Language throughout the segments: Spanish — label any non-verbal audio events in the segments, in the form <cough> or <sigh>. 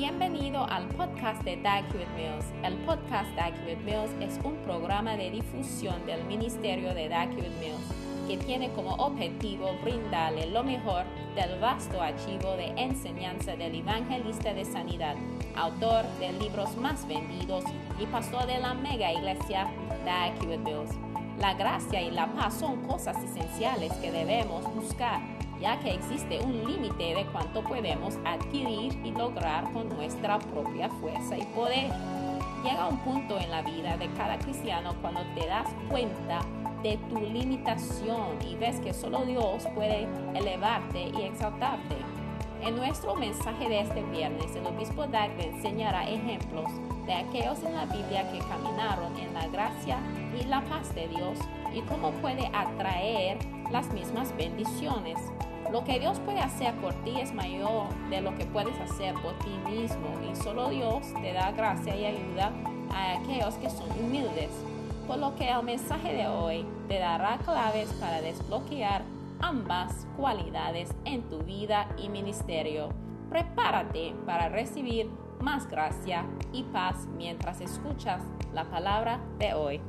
Bienvenido al podcast de Dag Hewitt Mills. El podcast Dag Hewitt Mills es un programa de difusión del ministerio de Dag Hewitt Mills que tiene como objetivo brindarle lo mejor del vasto archivo de enseñanza del evangelista de sanidad, autor de libros más vendidos y pastor de la mega iglesia Dag Hewitt Mills. La gracia y la paz son cosas esenciales que debemos buscar ya que existe un límite de cuánto podemos adquirir y lograr con nuestra propia fuerza y poder. Llega un punto en la vida de cada cristiano cuando te das cuenta de tu limitación y ves que solo Dios puede elevarte y exaltarte. En nuestro mensaje de este viernes, el obispo Dag enseñará ejemplos de aquellos en la Biblia que caminaron en la gracia y la paz de Dios y cómo puede atraer las mismas bendiciones. Lo que Dios puede hacer por ti es mayor de lo que puedes hacer por ti mismo y solo Dios te da gracia y ayuda a aquellos que son humildes. Por lo que el mensaje de hoy te dará claves para desbloquear ambas cualidades en tu vida y ministerio. Prepárate para recibir más gracia y paz mientras escuchas la palabra de hoy.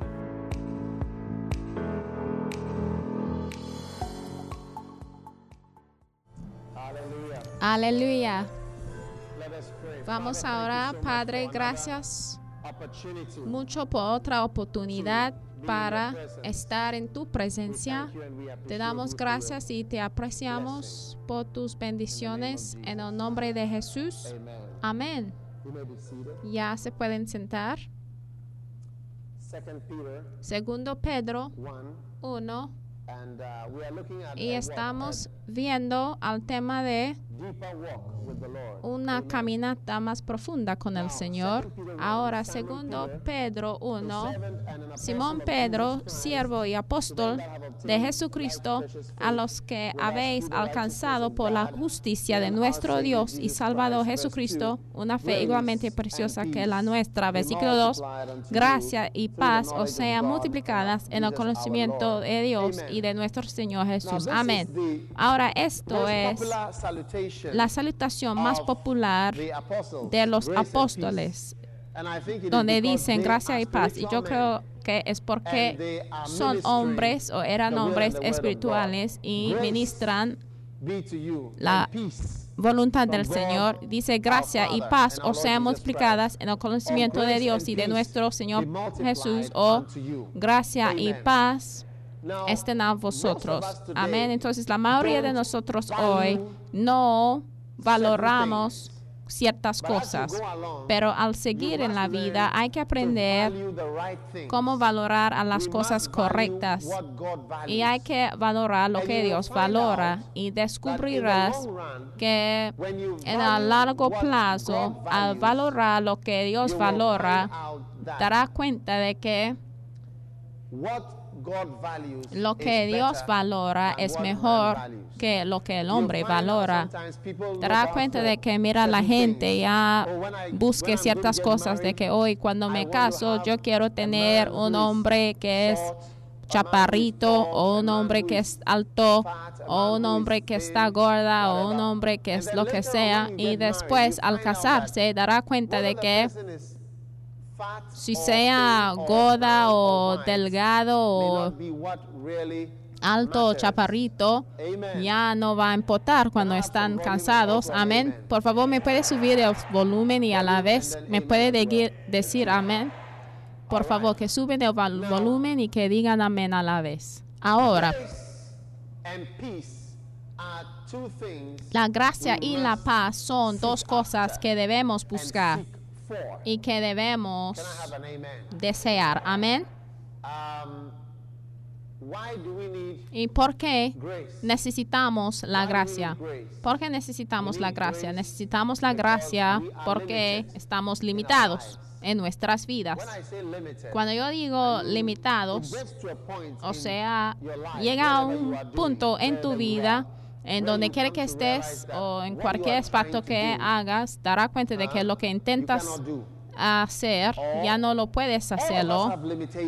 Aleluya. Vamos ahora, Padre, gracias mucho por otra oportunidad para estar en tu presencia. Te damos gracias y te apreciamos por tus bendiciones en el nombre de Jesús. Amén. Ya se pueden sentar. Segundo Pedro 1 y estamos viendo al tema de una caminata más profunda con el Señor. Ahora, segundo Pedro 1, Simón Pedro, siervo y apóstol de Jesucristo, a los que habéis alcanzado por la justicia de nuestro Dios y Salvador Jesucristo, una fe igualmente preciosa que la nuestra. Versículo 2, gracia y paz os sean multiplicadas en el conocimiento de Dios y de nuestro Señor Jesús. Amén. Ahora, esto es la salutación más popular de los apóstoles, donde dicen gracia y paz. Y yo creo que es porque son hombres o eran hombres espirituales y ministran la voluntad del Señor. Dice gracia y paz o sean multiplicadas en el conocimiento de Dios y de nuestro Señor Jesús o gracia y paz estén a vosotros. Amén. Entonces la mayoría de nosotros hoy no valoramos ciertas cosas, pero al seguir en la vida hay que aprender cómo valorar a las cosas correctas. y hay que valorar lo que Dios valora y descubrirás que en el largo plazo al valorar lo que Dios valora darás cuenta de que lo que Dios valora es mejor que lo que el hombre valora. Das cuenta de que mira la gente ya busque ciertas cosas de que hoy cuando me caso yo quiero tener un hombre que es chaparrito o un hombre que es alto o un hombre que está gorda o un hombre que es lo que sea. y después al casarse dará cuenta de que si sea gorda o delgado o alto o chaparrito, ya no va a importar cuando están cansados. Amén. Por favor, me puede subir el volumen y a la vez me puede decir amén. Por favor, que suben el volumen y que digan amén a la vez. Ahora, la gracia y la paz son dos cosas que debemos buscar y que debemos desear. Amén. ¿Y por qué necesitamos la gracia? ¿Por qué necesitamos la gracia? Necesitamos la gracia porque estamos limitados en nuestras vidas. Cuando yo digo limitados, o sea, llega a un punto en tu vida en donde quiera que estés o en cualquier aspecto que hagas, dará cuenta de que lo que intentas hacer, ya no lo puedes hacerlo.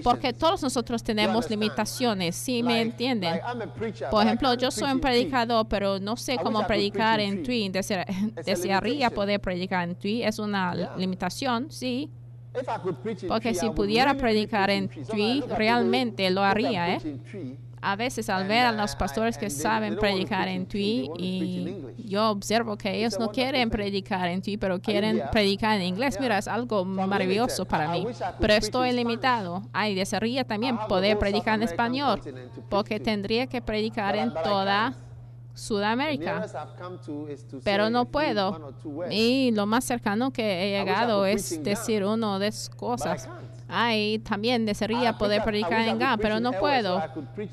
Porque todos nosotros tenemos limitaciones, ¿sí me entienden? Por ejemplo, yo soy un predicador, pero no sé cómo predicar en Twi. Desearía poder predicar en Twi. Es una limitación, sí. Porque si pudiera predicar en Twi. Realmente lo haría, ¿eh? A veces al ver a uh, los pastores que saben predicar en in y yo observo que ellos no quieren predicar en Twi, pero quieren predicar en inglés. Mira, es algo maravilloso para mí. Pero estoy limitado. Ay, desearía también poder predicar en español, porque tendría que predicar en toda Sudamérica. Pero no puedo. Y lo más cercano que he llegado es decir una de esas cosas. Ay, también desearía poder predicar en Ghana, pero no puedo.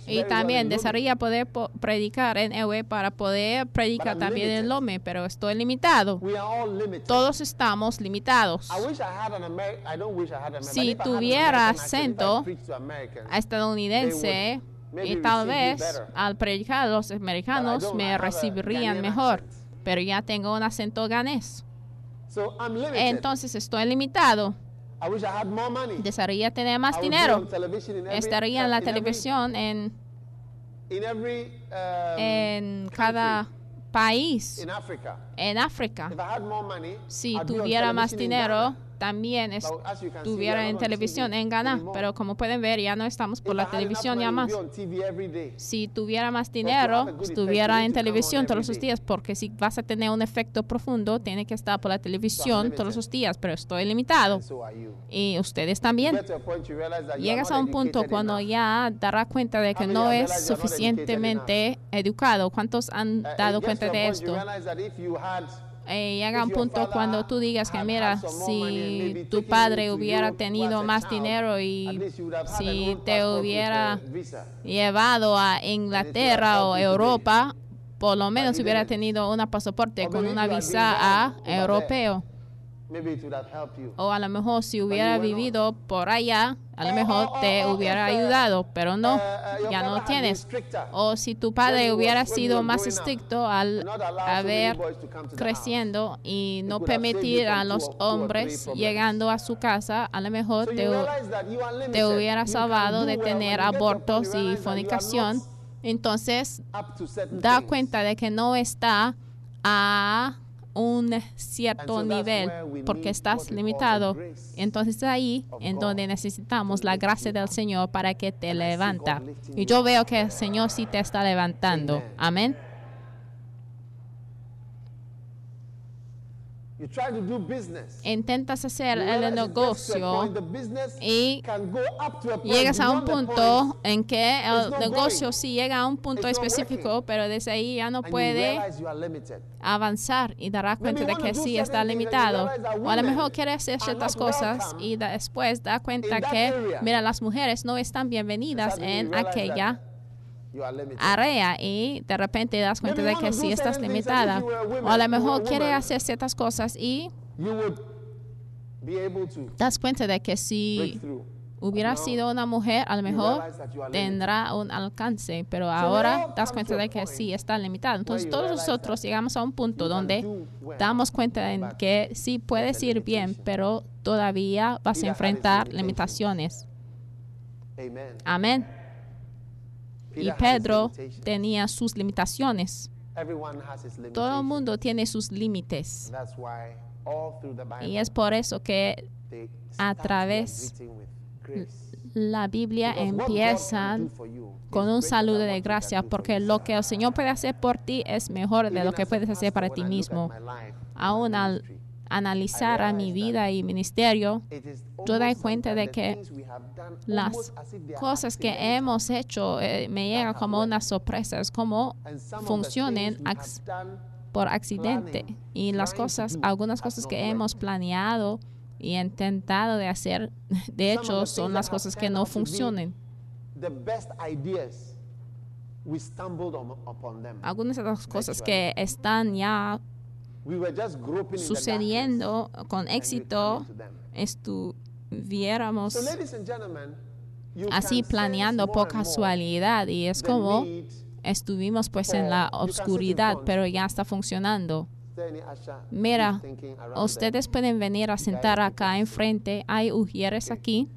Y también desearía poder po- predicar en Ewe para poder predicar también en. Lome, pero estoy limitado. Todos estamos limitados. Si tuviera acento estadounidense y tal vez al predicar los americanos me recibirían mejor, pero ya tengo un acento ganés. Entonces estoy limitado. I wish I had more money. Desearía tener más dinero. Estaría en la every- televisión en, um, en cada país en África. Si tuviera más dinero. También estuviera en televisión en Ghana. Pero como pueden ver, ya no estamos por la televisión ya más. Si tuviera más dinero, estuviera en televisión todos los días, porque si vas a tener un efecto profundo, tiene que estar por la televisión todos los días, pero estoy limitado. Y ustedes también. Llegas a un punto cuando ya darás cuenta de que no es suficientemente educado. ¿Cuántos han Uh, it dado cuenta de esto? Eh, llega un punto cuando tú digas que mira, si tu padre hubiera tenido más dinero y si te hubiera llevado a Inglaterra o Europa, por lo menos hubiera tenido un pasaporte Or con una visa a europeo. O a lo mejor si hubiera vivido por allá, a lo Or- mejor or- te or- or hubiera ayudado, pero no, uh, your ya no tienes. O si tu padre hubiera sido más estricto al haber creciendo y no permitir a los hombres llegando a su casa, a lo mejor te, te hubiera salvado do de tener abortos y fornicación. Entonces, da cuenta de que no está a un cierto nivel porque estás limitado. Entonces es ahí en donde necesitamos la gracia del Señor para que te levanta. Y yo veo que el Señor sí te está levantando. Amén. You try to do business. Intentas hacer You el negocio y llegas a un punto en que el negocio sí llega a un punto It's específico, pero desde ahí ya no puede avanzar y darás cuenta Maybe de que sí está limitado. O a lo mejor quiere hacer ciertas cosas y después da cuenta que, area. mira, las mujeres no están bienvenidas en aquella área y de repente das cuenta de que sí estás limitada. O a lo mejor quiere woman, hacer ciertas cosas y das cuenta de que si hubiera sido una mujer, a lo mejor tendrá un alcance, pero ahora das cuenta de que sí está limitado. Entonces todos nosotros llegamos a un punto donde damos cuenta en but que sí puedes ir bien, pero todavía vas a enfrentar limitaciones. Amen. Amén. Y Pedro tenía sus limitaciones. Todo el mundo tiene sus límites. Y es por eso que a través la Biblia empieza con un saludo de gracia, porque lo que el Señor puede hacer por ti es mejor de lo que puedes hacer para ti mismo. Aún al analizar a mi vida y ministerio, yo doy cuenta de que las cosas que hemos hecho eh, me llegan como una sorpresa, es como funcionen por accidente. Y las cosas, algunas cosas que hemos planeado y intentado de hacer, <laughs> de hecho, son las cosas que no them. Algunas de las cosas que están ya sucediendo con éxito, estuviéramos así planeando por casualidad y es como estuvimos pues en la oscuridad, pero ya está funcionando. Mira, ustedes pueden venir a sentar acá enfrente. Hay ujieres aquí,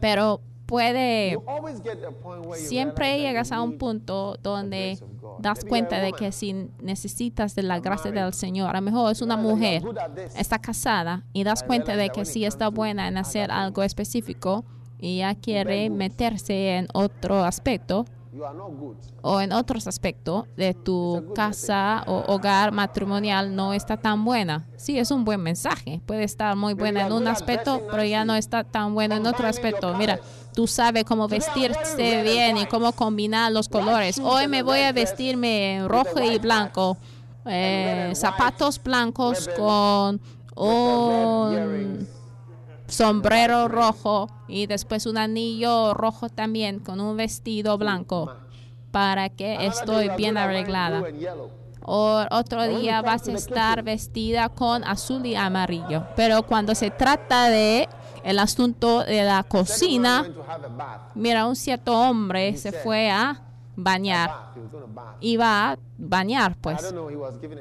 pero puede Siempre llegas a un punto donde das cuenta de que si necesitas de la gracia del Señor, a lo mejor es una mujer, está casada y das cuenta de que comes está buena en hacer algo específico y ya quiere meterse en otro aspecto O en otros aspectos de tu casa o hogar matrimonial no está tan buena. Sí, es un buen mensaje. Puede estar muy buena en un aspecto, pero ya no está tan bueno en otro aspecto. Mira, tú sabes cómo vestirse bien y cómo combinar los colores. Hoy me voy a vestirme en rojo y blanco. eh, zapatos blancos con un Earrings. Sombrero rojo y después un anillo rojo también con un vestido blanco para que estoy bien arreglada. O otro día vas a estar vestida con azul y amarillo. Pero cuando se trata de el asunto de la cocina, mira, un cierto hombre se fue a bañar. Iba a bañar, pues.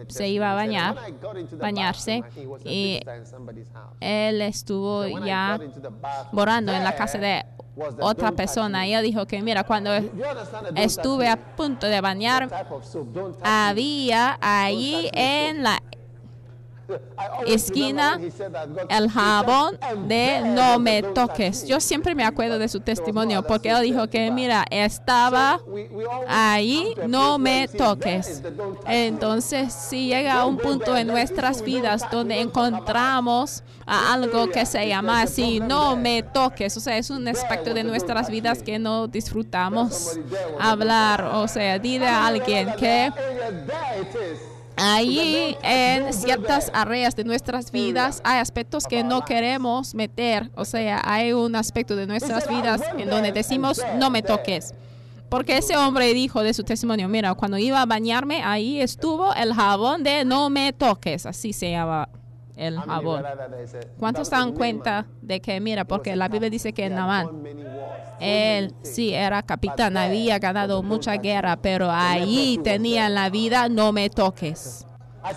se iba a bañar, "When I got into the bañarse, y. Él estuvo ya morando en la casa de otra persona. él dijo que, mira, cuando estuve a punto de bañar, había allí en la esquina el jabón "And de no me toques. me." Yo siempre me acuerdo de su testimonio porque él dijo que, mira, estaba ahí, no me we say, "There toques. is the don't touch me." Entonces, si llega a un punto en nuestras vidas donde encontramos a algo que se llama así, no me toques, o sea, es un aspecto de nuestras vidas que no disfrutamos hablar, o sea, dile a alguien que Allí en ciertas áreas de nuestras vidas hay aspectos que no queremos meter, o sea, hay un aspecto de nuestras vidas en donde decimos no me toques. Porque ese hombre dijo de su testimonio, mira, cuando iba a bañarme, ahí estuvo el jabón de no me toques, así se llama el jabón. ¿Cuántos a dan cuenta de que, mira, porque la Biblia dice que wars, él sí era capitán, había ganado mucha guerra, pero allí tenía en la vida no me toques.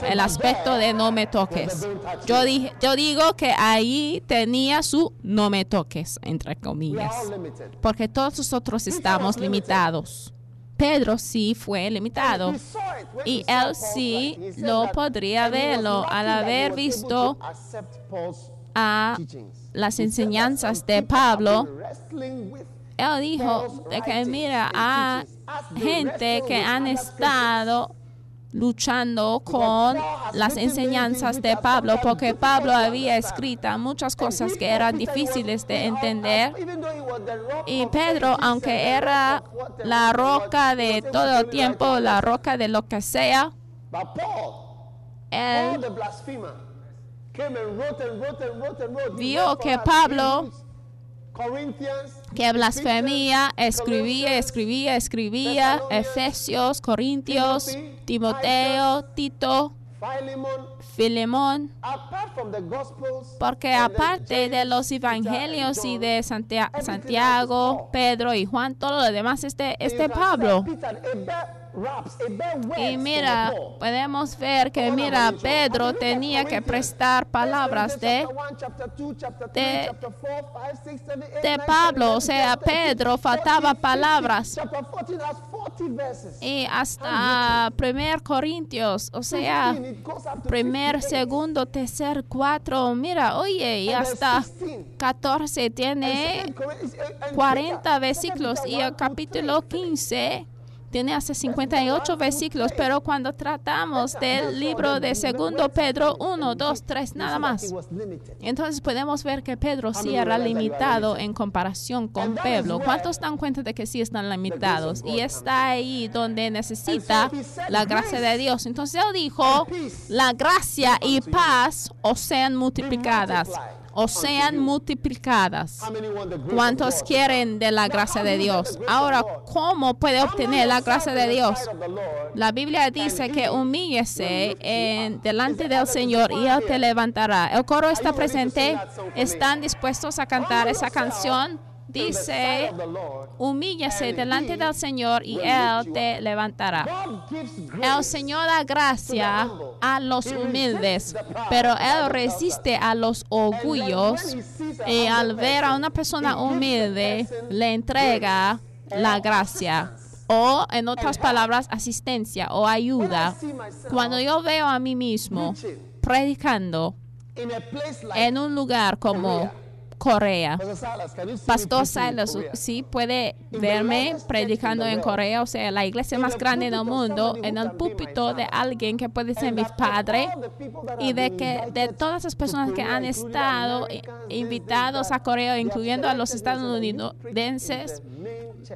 El aspecto de no me toques. Yo dije, yo digo que ahí tenía su no me toques entre comillas, porque todos nosotros estamos limitados. Pedro sí fue limitado. Y él sí lo podría verlo al haber visto a las enseñanzas de Pablo. Él dijo de que mira a gente que han estado luchando con las enseñanzas de Pablo, porque Pablo había escrito muchas cosas que eran difíciles de entender. Y Pedro, aunque era la roca de todo tiempo, la roca de lo que sea, él Vio que Pablo, que blasfemía, escribía, escribía, escribía, Efesios, Corintios, Timoteo, Tito, Filemón, apart from the Gospels, porque aparte de los evangelios y de Santiago. Pedro y Juan, todo lo demás este, este Pablo. Y mira, podemos ver que, mira, Pedro tenía que prestar palabras de, de- de Pablo, o sea, Pedro faltaba 14, palabras. 15. Chapter 14 has 40 verses. Y hasta primer Corintios, o sea, 15, it goes up to primer, 58. segundo, tercer, cuatro, mira, oye, y hasta 16. 14 And tiene second Corinthians, uh, and 40 Peter, versículos y el 1 capítulo 3. 15 tiene hasta 58 versículos, pero cuando tratamos del libro de segundo Pedro 1, 2, 3, nada más. Entonces podemos ver que Pedro sí era limitado en comparación con where ¿Cuántos dan cuenta de que sí están limitados? Y está ahí donde necesita la gracia de "Grace Dios. Entonces él dijo, la gracia y paz os sean multiplicadas, o sean you." multiplicadas. ¿Cuántos quieren de la gracia de Dios? Ahora, ¿cómo puede obtener la gracia de Dios? La Biblia dice que humíllese en, delante del Señor y Él te levantará. El coro está presente. ¿Están dispuestos a cantar esa canción? Dice, and delante del Señor y Él te levantará. El Señor da gracia a los humildes, pero Él resiste a los orgullos y al ver a una persona humilde le entrega la gracia. o, en otras palabras, asistencia o ayuda. Cuando yo veo a mí mismo predicando en un lugar como Corea, Pastor Silas, sí puede verme predicando en Corea, o sea, la iglesia más grande del mundo, en el púlpito de alguien que puede ser mi padre y de que de todas las personas que han estado invitados a Corea, incluyendo a los estadounidenses,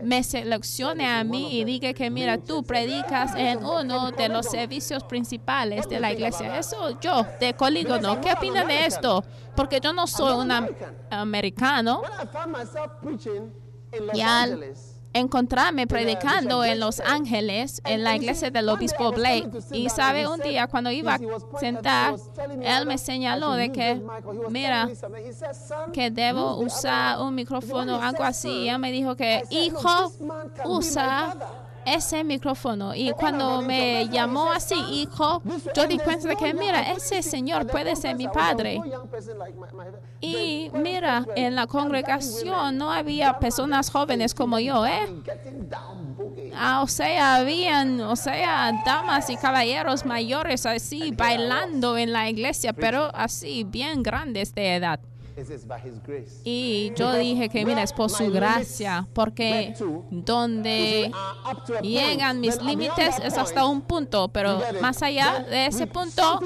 me seleccione a mí y diga que mira, tú predicas en uno de los servicios principales de la iglesia. Eso yo, de Colígono, ¿qué opina de esto? Porque yo no soy un am- americano. Y al encontrarme predicando en Los Ángeles, en la iglesia del obispo Blake, y sabe, un día cuando iba a sentar, él me señaló de que, mira, que debo usar un micrófono, algo así, y él me dijo que, hijo, usa ese micrófono. Y cuando me llamó así, hijo, yo di cuenta de que, mira, ese señor puede ser mi padre. Y mira, en la congregación no había personas jóvenes como yo, ¿eh? Ah, o sea, habían, o sea, damas y caballeros mayores así bailando en la iglesia, pero así bien grandes de edad. Y yo dije que mira, es por su gracia, porque donde llegan mis límites es hasta un punto, pero más allá de ese punto,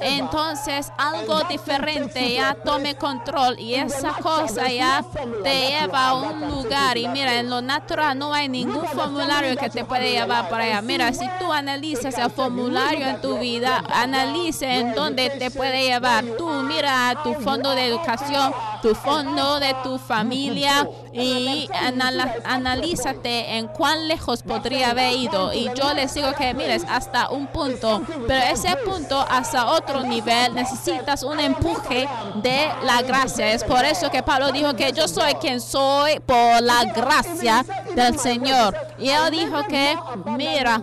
entonces algo diferente ya tome control y esa cosa ya te lleva a un lugar y mira, en lo natural no hay ningún formulario que te puede llevar para allá. Mira, si tú analizas el formulario en tu vida, analice en dónde te puede llevar. Tú mira tu fondo de educación, tu fondo de tu familia y anala- analízate en cuán lejos podría haber ido. Y yo les digo que mires hasta un punto, pero ese punto hasta otro nivel necesitas un empuje de la gracia. Es por eso que Pablo dijo que yo soy quien soy por la gracia del Señor. Y él dijo que, mira,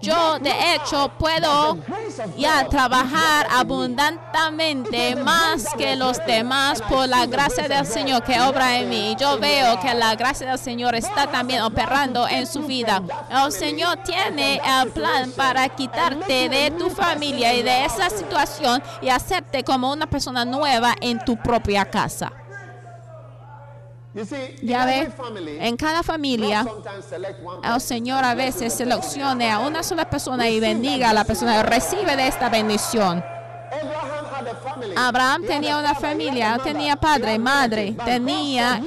yo de hecho puedo ya trabajar abundantemente más que los demás la gracia del Señor que obra en mí. Yo veo que la gracia del Señor está también operando en su vida. El Señor tiene el plan para quitarte de tu familia y de esa situación y hacerte como una persona nueva en tu propia casa. Ya ve, en cada familia el Señor a veces seleccione a una sola persona y bendiga a la persona, recibe de esta bendición. Abraham tenía una familia, tenía padre, madre, tenía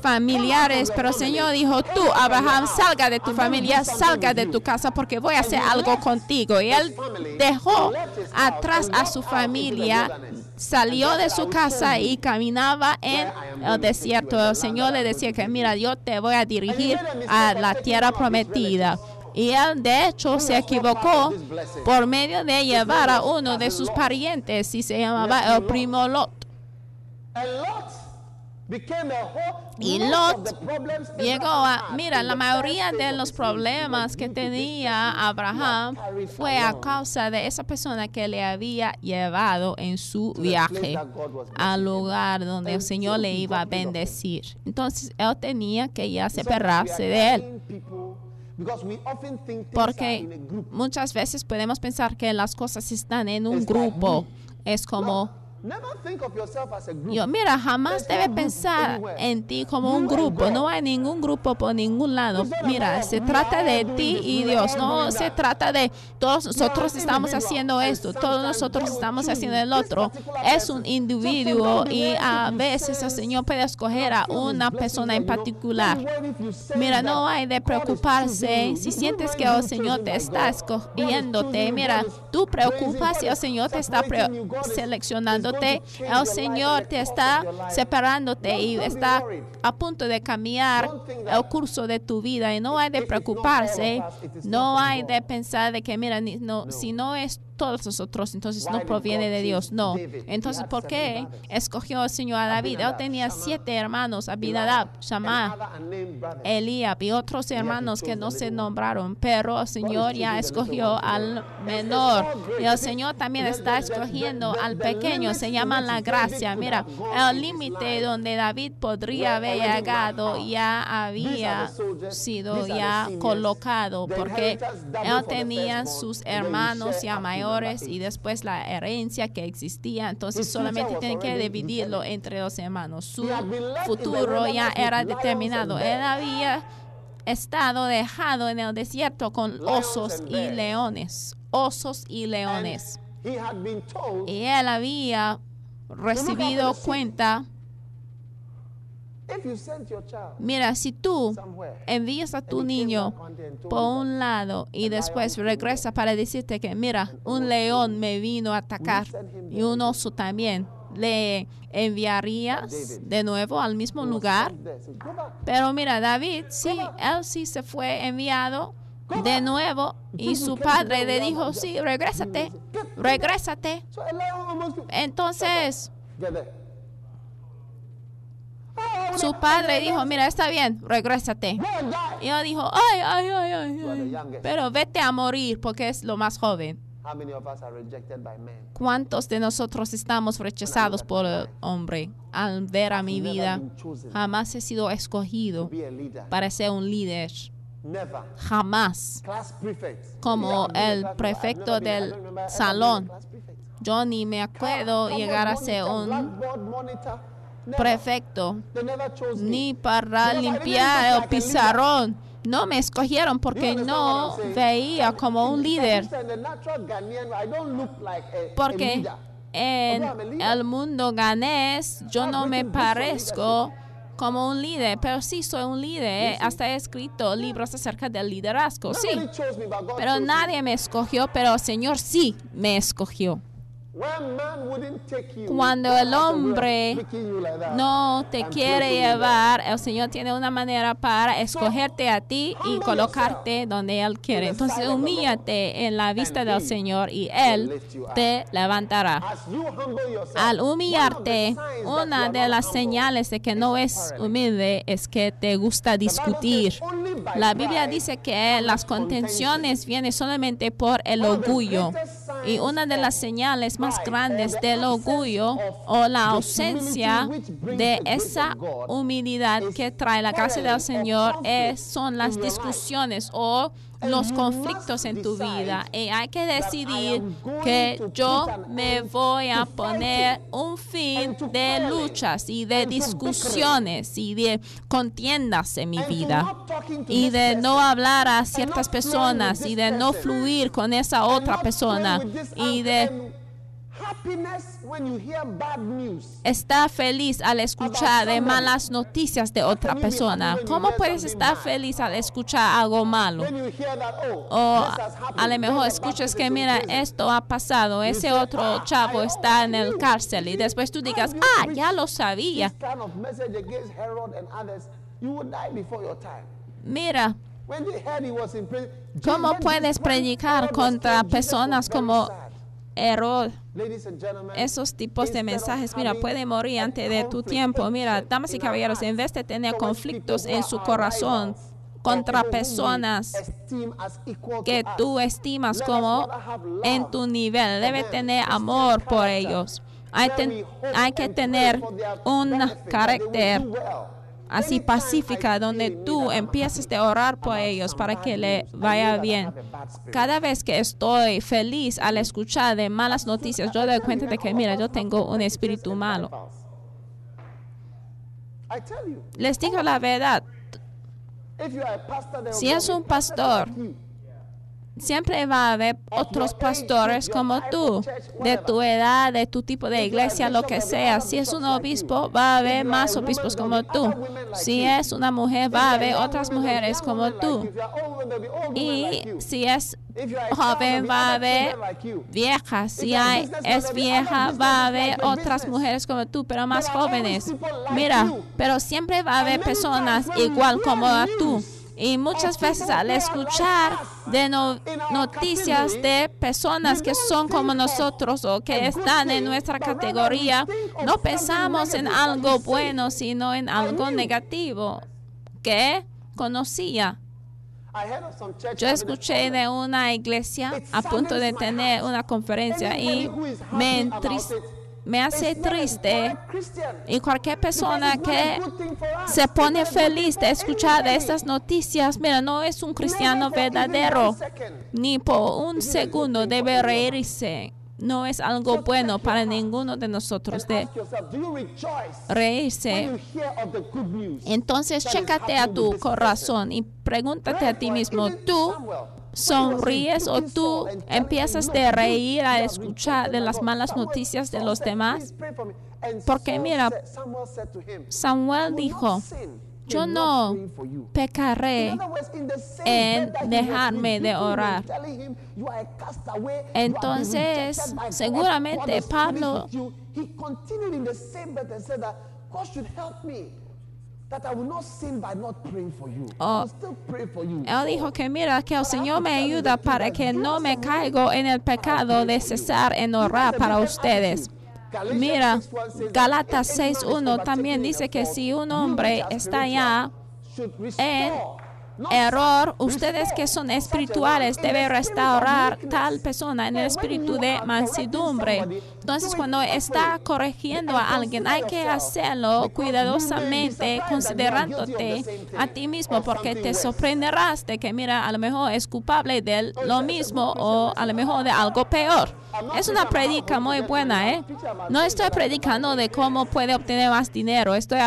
familiares, pero el Señor dijo, tú, Abraham, salga de tu familia, salga de tu casa porque voy a hacer algo contigo. Y él dejó atrás a su familia, salió de su casa y caminaba en el desierto. El Señor le decía que, mira, yo te voy a dirigir a la tierra prometida. Y él, de hecho, se equivocó por medio de llevar a uno de sus parientes y se llamaba el primo Lot. Y Lot llegó a, mira, la mayoría de los problemas que tenía Abraham fue a causa de esa persona que le había llevado en su viaje al lugar donde el Señor le iba a bendecir. Entonces él tenía que ya separarse de él. Porque muchas veces podemos pensar que las cosas están en un grupo. Es como yo, mira, jamás debe pensar en ti como un grupo. No hay ningún grupo por ningún lado. Mira, se trata de ti y Dios. No se trata de todos nosotros estamos haciendo esto, todos nosotros estamos haciendo el otro. Es un individuo y a veces el Señor puede escoger a una persona en particular. Mira, no hay de preocuparse. Si sientes que el Señor te está escogiéndote, mira, tú preocupas si el Señor te está seleccionando el Señor te está separándote y está a punto de cambiar el curso de tu vida. Y no hay de preocuparse, no hay de pensar de que mira, no, si no es todos los otros, entonces no proviene de Dios. No. Entonces, ¿por qué escogió el Señor a David? Él tenía siete hermanos, Abinadab, Shammah, Eliab y otros hermanos que no se nombraron, pero el Señor ya escogió al menor. Y el Señor también está escogiendo al pequeño, se llama la gracia. Mira, el límite donde David podría haber llegado ya había sido ya colocado porque él tenía sus hermanos ya mayores y después la herencia que existía, entonces solamente tiene que dividirlo entre los hermanos. Su futuro ya era determinado. Él había estado dejado en el desierto con osos y leones, osos y leones. Y él había recibido cuenta Mira, si tú envías a tu niño por un lado y después regresa para decirte que, mira, un león me vino a atacar y un oso también, le enviarías de nuevo al mismo lugar. Pero mira, David, sí, él sí se fue enviado de nuevo y su padre le dijo, sí, regrésate, regrésate. Entonces, su padre dijo, mira, está bien, regrésate. Y él dijo, ay, ay, ay, ay, pero vete a morir porque es lo más joven. ¿Cuántos de nosotros estamos rechazados por el hombre al ver a mi vida? Jamás he sido escogido para ser un líder. Jamás. Como el prefecto del salón. Yo ni me acuerdo llegar a ser un prefecto, ni para limpiar el pizarrón. No me escogieron porque no veía como un líder. Porque en el mundo ganés yo no me parezco como un líder, pero sí soy un líder. Hasta he escrito libros acerca del liderazgo, sí. Pero nadie me escogió, pero el Señor sí me escogió. Cuando el hombre no te quiere llevar, el Señor tiene una manera para escogerte a ti y colocarte donde Él quiere. Entonces humíllate en la vista del Señor y Él te levantará. Al humillarte, una de las señales de que no es humilde es que te gusta discutir. La Biblia dice que las contenciones vienen solamente por el orgullo. Y una de las señales más grandes del orgullo o la ausencia de esa humildad que trae la gracia del Señor es, son las discusiones o los conflictos en tu vida y hay que decidir que yo me voy a poner un fin de luchas y de discusiones y de contiendas en mi vida y de no hablar a ciertas personas y de no fluir con esa otra persona y de Está feliz al escuchar de malas noticias de otra persona. ¿Cómo puedes estar feliz al escuchar algo malo? Oh, o a lo mejor escuchas que, mira, esto ha pasado, ese otro chavo está en el cárcel. Y después tú digas, ah, ya lo sabía. Mira, ¿cómo puedes predicar contra personas como error. Esos tipos de mensajes, mira, puede morir antes de tu tiempo. Mira, damas y caballeros, en vez de tener conflictos en su corazón contra personas que tú estimas como en tu nivel, debe tener amor por ellos. Hay, hay que tener un carácter así pacífica, donde tú empiezas a orar por ellos para que le vaya bien. Cada vez que estoy feliz al escuchar de malas noticias, yo doy cuenta de que, mira, yo tengo un espíritu malo. Les digo la verdad. Si es un pastor siempre va a haber otros pastores como tú, de tu edad, de tu tipo de iglesia, lo que sea. Si es un obispo, va a haber más obispos como tú. Si es una mujer, va a haber otras mujeres como tú. Y si es joven, va a haber viejas. Si hay, es vieja, va a haber otras mujeres como tú, pero más jóvenes. Mira, pero siempre va a haber personas igual como tú. Y muchas veces al escuchar de no- noticias de personas que son como nosotros o que están en nuestra categoría, no pensamos en algo bueno, sino en algo negativo que conocía. Yo escuché de una iglesia a punto de tener una conferencia y me, entris- me hace triste. y cualquier persona que se pone feliz de escuchar estas noticias, mira, no es un cristiano verdadero, ni por un segundo debe reírse. No es algo bueno para ninguno de nosotros de reírse. Entonces, chécate a tu corazón y pregúntate a ti mismo, ¿tú sonríes o tú empiezas de "Look, reír have escuchar de las malas noticias de los demás? Porque mira, Samuel said to him, Samuel "I will dijo, yo no not praying for you." pecaré en dejarme de orar. telling him, "You are a Entonces, seguramente Pablo- that God should help me. That I will not sin by not praying for you. I Oh. will still pray for you. Él dijo que mira, que el Señor me ayuda para que no me caigo en el pecado de cesar en orar para ustedes. Mira, Galatas 6.1 también dice que si un hombre está ya en error, ustedes que son espirituales deben restaurar tal persona en el espíritu de mansedumbre. Entonces, cuando está corrigiendo a alguien, hay que hacerlo cuidadosamente, considerándote a ti mismo, porque te sorprenderás de que, mira, a lo mejor es culpable de lo mismo o a lo mejor de algo peor. Es una predica muy buena, ¿eh? No estoy predicando de cómo puede obtener más dinero, estoy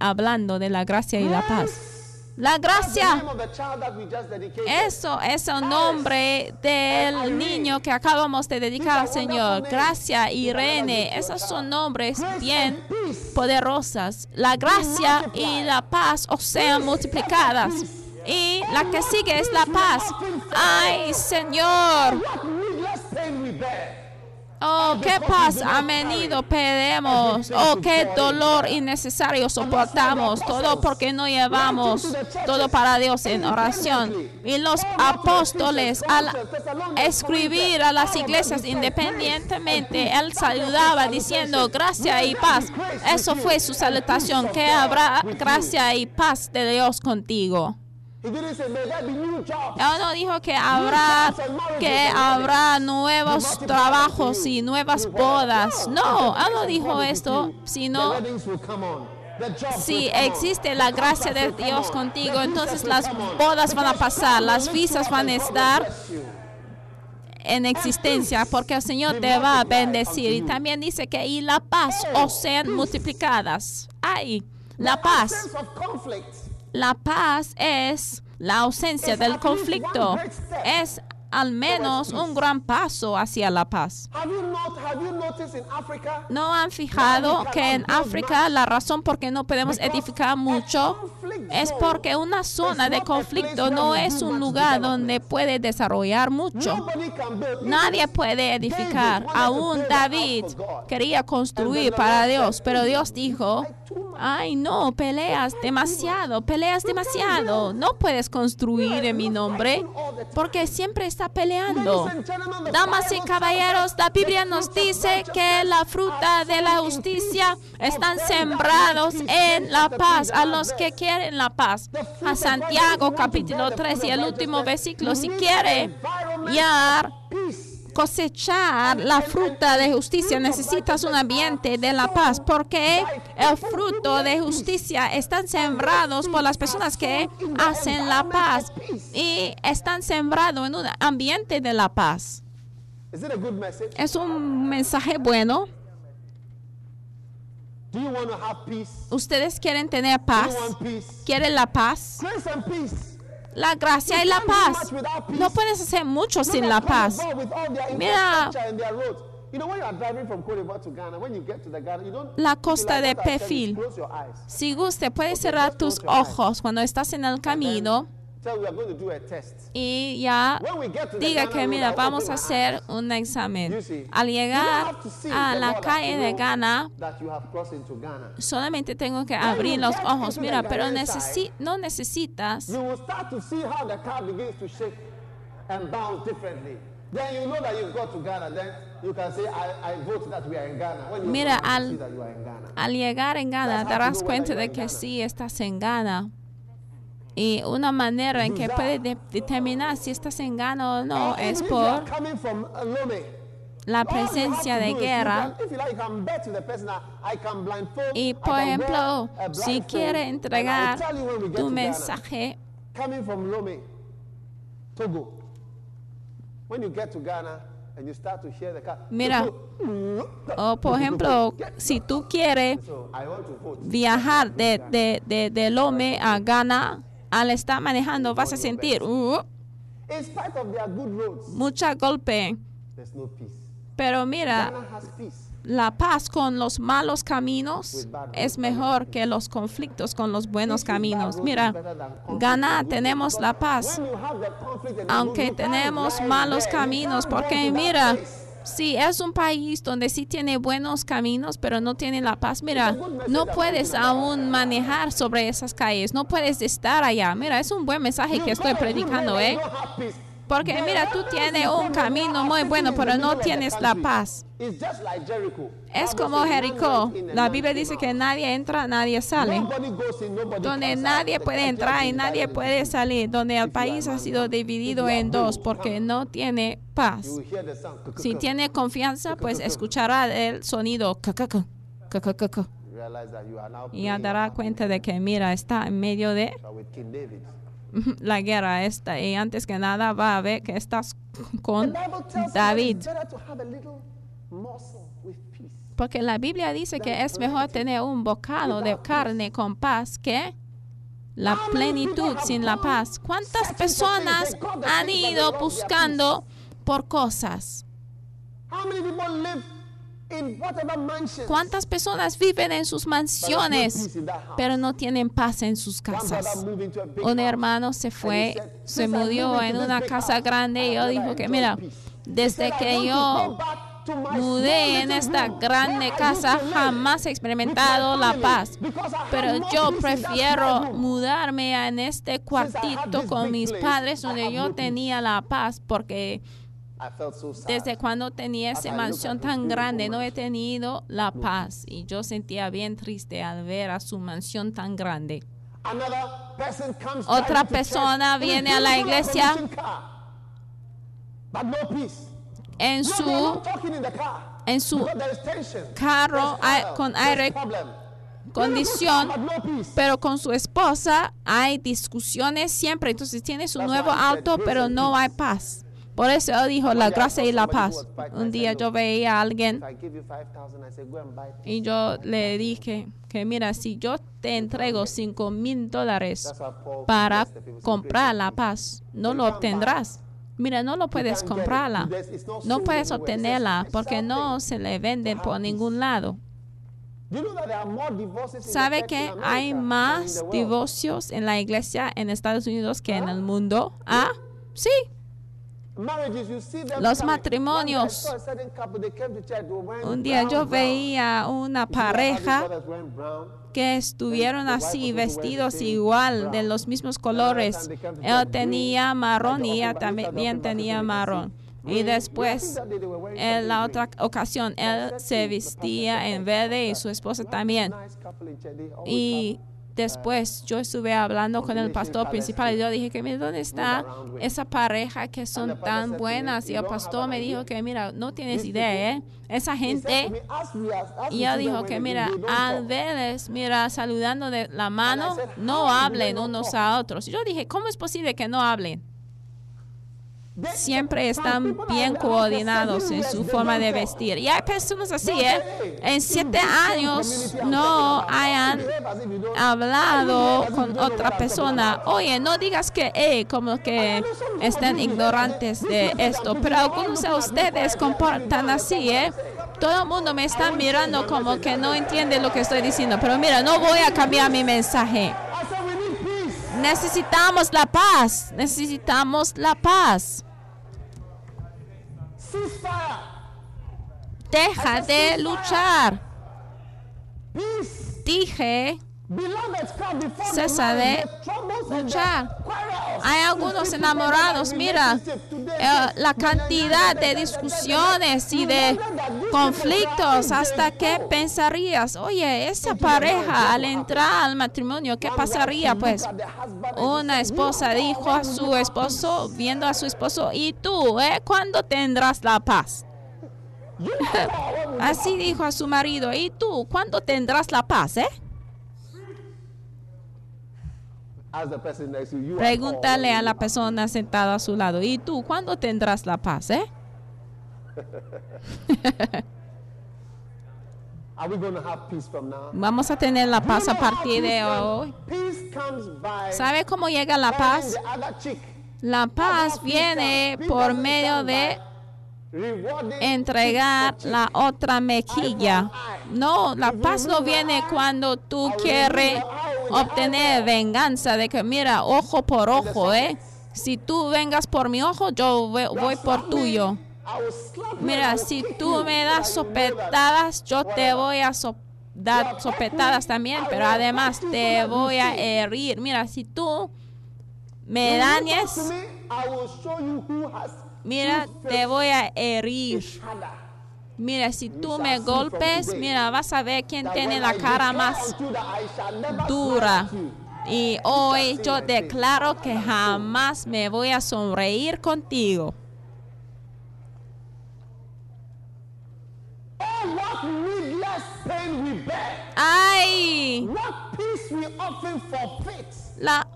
hablando de la gracia y la paz. La gracia. Eso es el nombre del niño que acabamos de dedicar al Señor. Gracia, Irene, esos son nombres bien poderosas. La gracia y la paz os sean multiplicadas. Y la que sigue es la paz. Ay, Señor. Oh, qué paz a menudo pedimos. Oh, qué dolor innecesario soportamos. Todo porque no llevamos todo para Dios en oración. Y los apóstoles, al escribir a las iglesias independientemente, él saludaba diciendo gracia y paz. Eso fue su salutación. Que habrá gracia y paz de Dios contigo. Él no dijo que habrá que habrá nuevos trabajos y nuevas bodas. No, él no dijo esto, sino si existe la gracia de Dios contigo, entonces las bodas van a pasar, las visas van a estar en existencia porque el Señor te va a bendecir. Y también dice que y la paz os sean multiplicadas. Ay, la paz. La paz es la ausencia del conflicto. Es al menos un gran paso hacia la paz. ¿No han fijado que en África la razón por qué no podemos edificar mucho es porque una zona de conflicto no es un lugar donde puede desarrollar mucho? Nadie puede edificar. Aún David quería construir para Dios, pero Dios dijo, ay no, peleas demasiado, peleas demasiado. No puedes construir en mi nombre porque siempre está peleando. Damas y caballeros, la Biblia nos dice que la fruta de la justicia están sembrados en la paz a los que quieren la paz. A Santiago capítulo 3 y el último versículo, si quiere ya cosechar la fruta de justicia necesitas un ambiente de la paz porque el fruto de justicia están sembrados por las personas que hacen la paz y están sembrados en un ambiente de la paz. Es un mensaje bueno. ¿Ustedes quieren tener paz? ¿Quieren la paz? La gracia y la paz. No puedes hacer mucho sin la paz. Mira, la costa de perfil. Si guste, puedes cerrar tus ojos cuando estás en el camino Tell we are going to do a test. y ya diga que mira, vamos a hacer un examen. Al llegar a la calle de Ghana, solamente tengo que abrir los ojos. Mira, pero necesi- no necesitas You will start to see how the car begins to shake and bounce differently. Then you know that you've got to Ghana. Then you can say, I, I vote that we are in Ghana. When you Mira, al-. Al llegar en Ghana, to darás cuenta de que sí estás en Ghana. Y una manera en que Bizarre. puedes de- determinar si estás en Ghana o no es por la presencia de guerra. Y por ejemplo, si quiere entregar tu mensaje, Mira. o por <laughs> ejemplo, si tú quieres viajar de, de, de, de Lome a Ghana, al estar manejando vas a sentir uh, roads, mucha golpe. Pero mira, la paz con los malos caminos es mejor que los conflictos con los buenos caminos. Mira, Ghana tenemos la paz, aunque tenemos malos caminos, porque mira. Si es un país donde sí tiene buenos caminos, pero no tiene la paz, mira, no puedes aún manejar sobre esas calles, no puedes estar allá. Mira, es un buen mensaje que estoy predicando, ¿eh? Porque mira, tú tienes un camino muy bueno, pero no tienes la paz. It's just like Jericho. Es como says, "None Jericó. La Biblia dice out." que nadie entra, nadie sale. Donde nadie puede entrar y nadie puede salir. Donde el país ha sido dividido en dos porque no tiene paz. Si tiene confianza, pues escuchará el sonido. Y dará cuenta de que, mira, está en medio de. <laughs> la guerra esta. Y antes que nada va a ver que estás con David. Porque la Biblia dice que es mejor tener un bocado de carne con paz que la plenitud sin la paz. ¿Cuántas personas han ido buscando por cosas? ¿Cuántas personas viven en sus mansiones pero no tienen paz en sus casas? Un hermano se fue, se murió en una casa grande y yo dijo que mira, desde que yo mudé en esta grande casa jamás he experimentado la paz. Pero yo prefiero mudarme en este cuartito con mis padres donde yo tenía la paz porque Desde cuando tenía esa mansión tan grande no he tenido la paz y yo sentía bien triste al ver a su mansión tan grande. Otra persona viene a la iglesia. air-conditioned car, But no peace. En su en su carro con aire condición, pero con su esposa hay discusiones siempre. Entonces tiene su nuevo auto, pero no hay paz. Por eso él dijo la gracia y la paz. Un día yo veía a alguien If I give you 5,000, I say, go and buy peace. y yo le dije que mira, si yo te entrego cinco mil dólares para comprar "Grace la paz, no lo obtendrás. Mira, no lo puedes comprarla. No puedes obtenerla porque no se le vende por ningún lado. ¿Sabe que hay más divorcios en la iglesia en Estados Unidos que en el mundo? Ah, sí. Los matrimonios. Un día yo veía una pareja que estuvieron así vestidos igual de los mismos colores. Él tenía marrón y ella también tenía marrón. Y después, en la otra ocasión, él se vestía en verde y su esposa también. Y después yo estuve hablando con el pastor principal y yo dije que mira, ¿dónde está esa pareja que son tan buenas? Y el pastor me dijo que mira, no tienes idea, ¿eh? Esa gente... to me, "As we are- as we Y él dijo que mira, al talk." verles, mira, saludando de la mano, no hablen unos a otros. Yo dije, ¿cómo es posible que no hablen? Siempre están bien coordinados en su forma de vestir. Y hay personas así, ¿eh? En siete años no hayan hablado con otra persona. Oye, no digas que, eh, como que están ignorantes de esto. Pero algunos de ustedes comportan así, ¿eh? Todo el mundo me está mirando como que no entiende lo que estoy diciendo. Pero mira, no voy a cambiar mi mensaje. Necesitamos la paz, necesitamos la paz. Deja de luchar. Dije, Troubles and luchar. Hay algunos enamorados, mira, eh, la cantidad de discusiones y de conflictos, hasta qué pensarías, oye, esa pareja al entrar al matrimonio, ¿qué pasaría? Pues una esposa dijo a su esposo, viendo a su esposo, ¿y tú, eh, cuándo tendrás la paz? <laughs> Así dijo a su marido, ¿y tú, cuándo tendrás la paz, eh? Ask the person next to you. you are Pregúntale a la persona sentada a su lado, ¿y tú, cuándo tendrás la paz, eh? <laughs> Are we going to have peace from now? Vamos a tener la paz a partir de hoy. ¿Sabe cómo llega la paz? La paz viene por medio de entregar la otra mejilla. No, la paz no viene cuando tú quieres obtener venganza de que mira, ojo por ojo, ¿eh? Si tú vengas por mi ojo, yo voy, por tuyo. Mira, si tú me das sopetadas, yo te voy a so- dar sopetadas también, pero además te voy a herir. Mira, si tú me dañes, talk to me, I will show you who has mira, te voy a herir. Mira, si tú me golpes, mira, vas a ver quién tiene la cara más dura. Y hoy yo declaro que jamás me voy a sonreír contigo. Oh, what needless pain we bear. ¡Ay! What peace we often forfeit. La,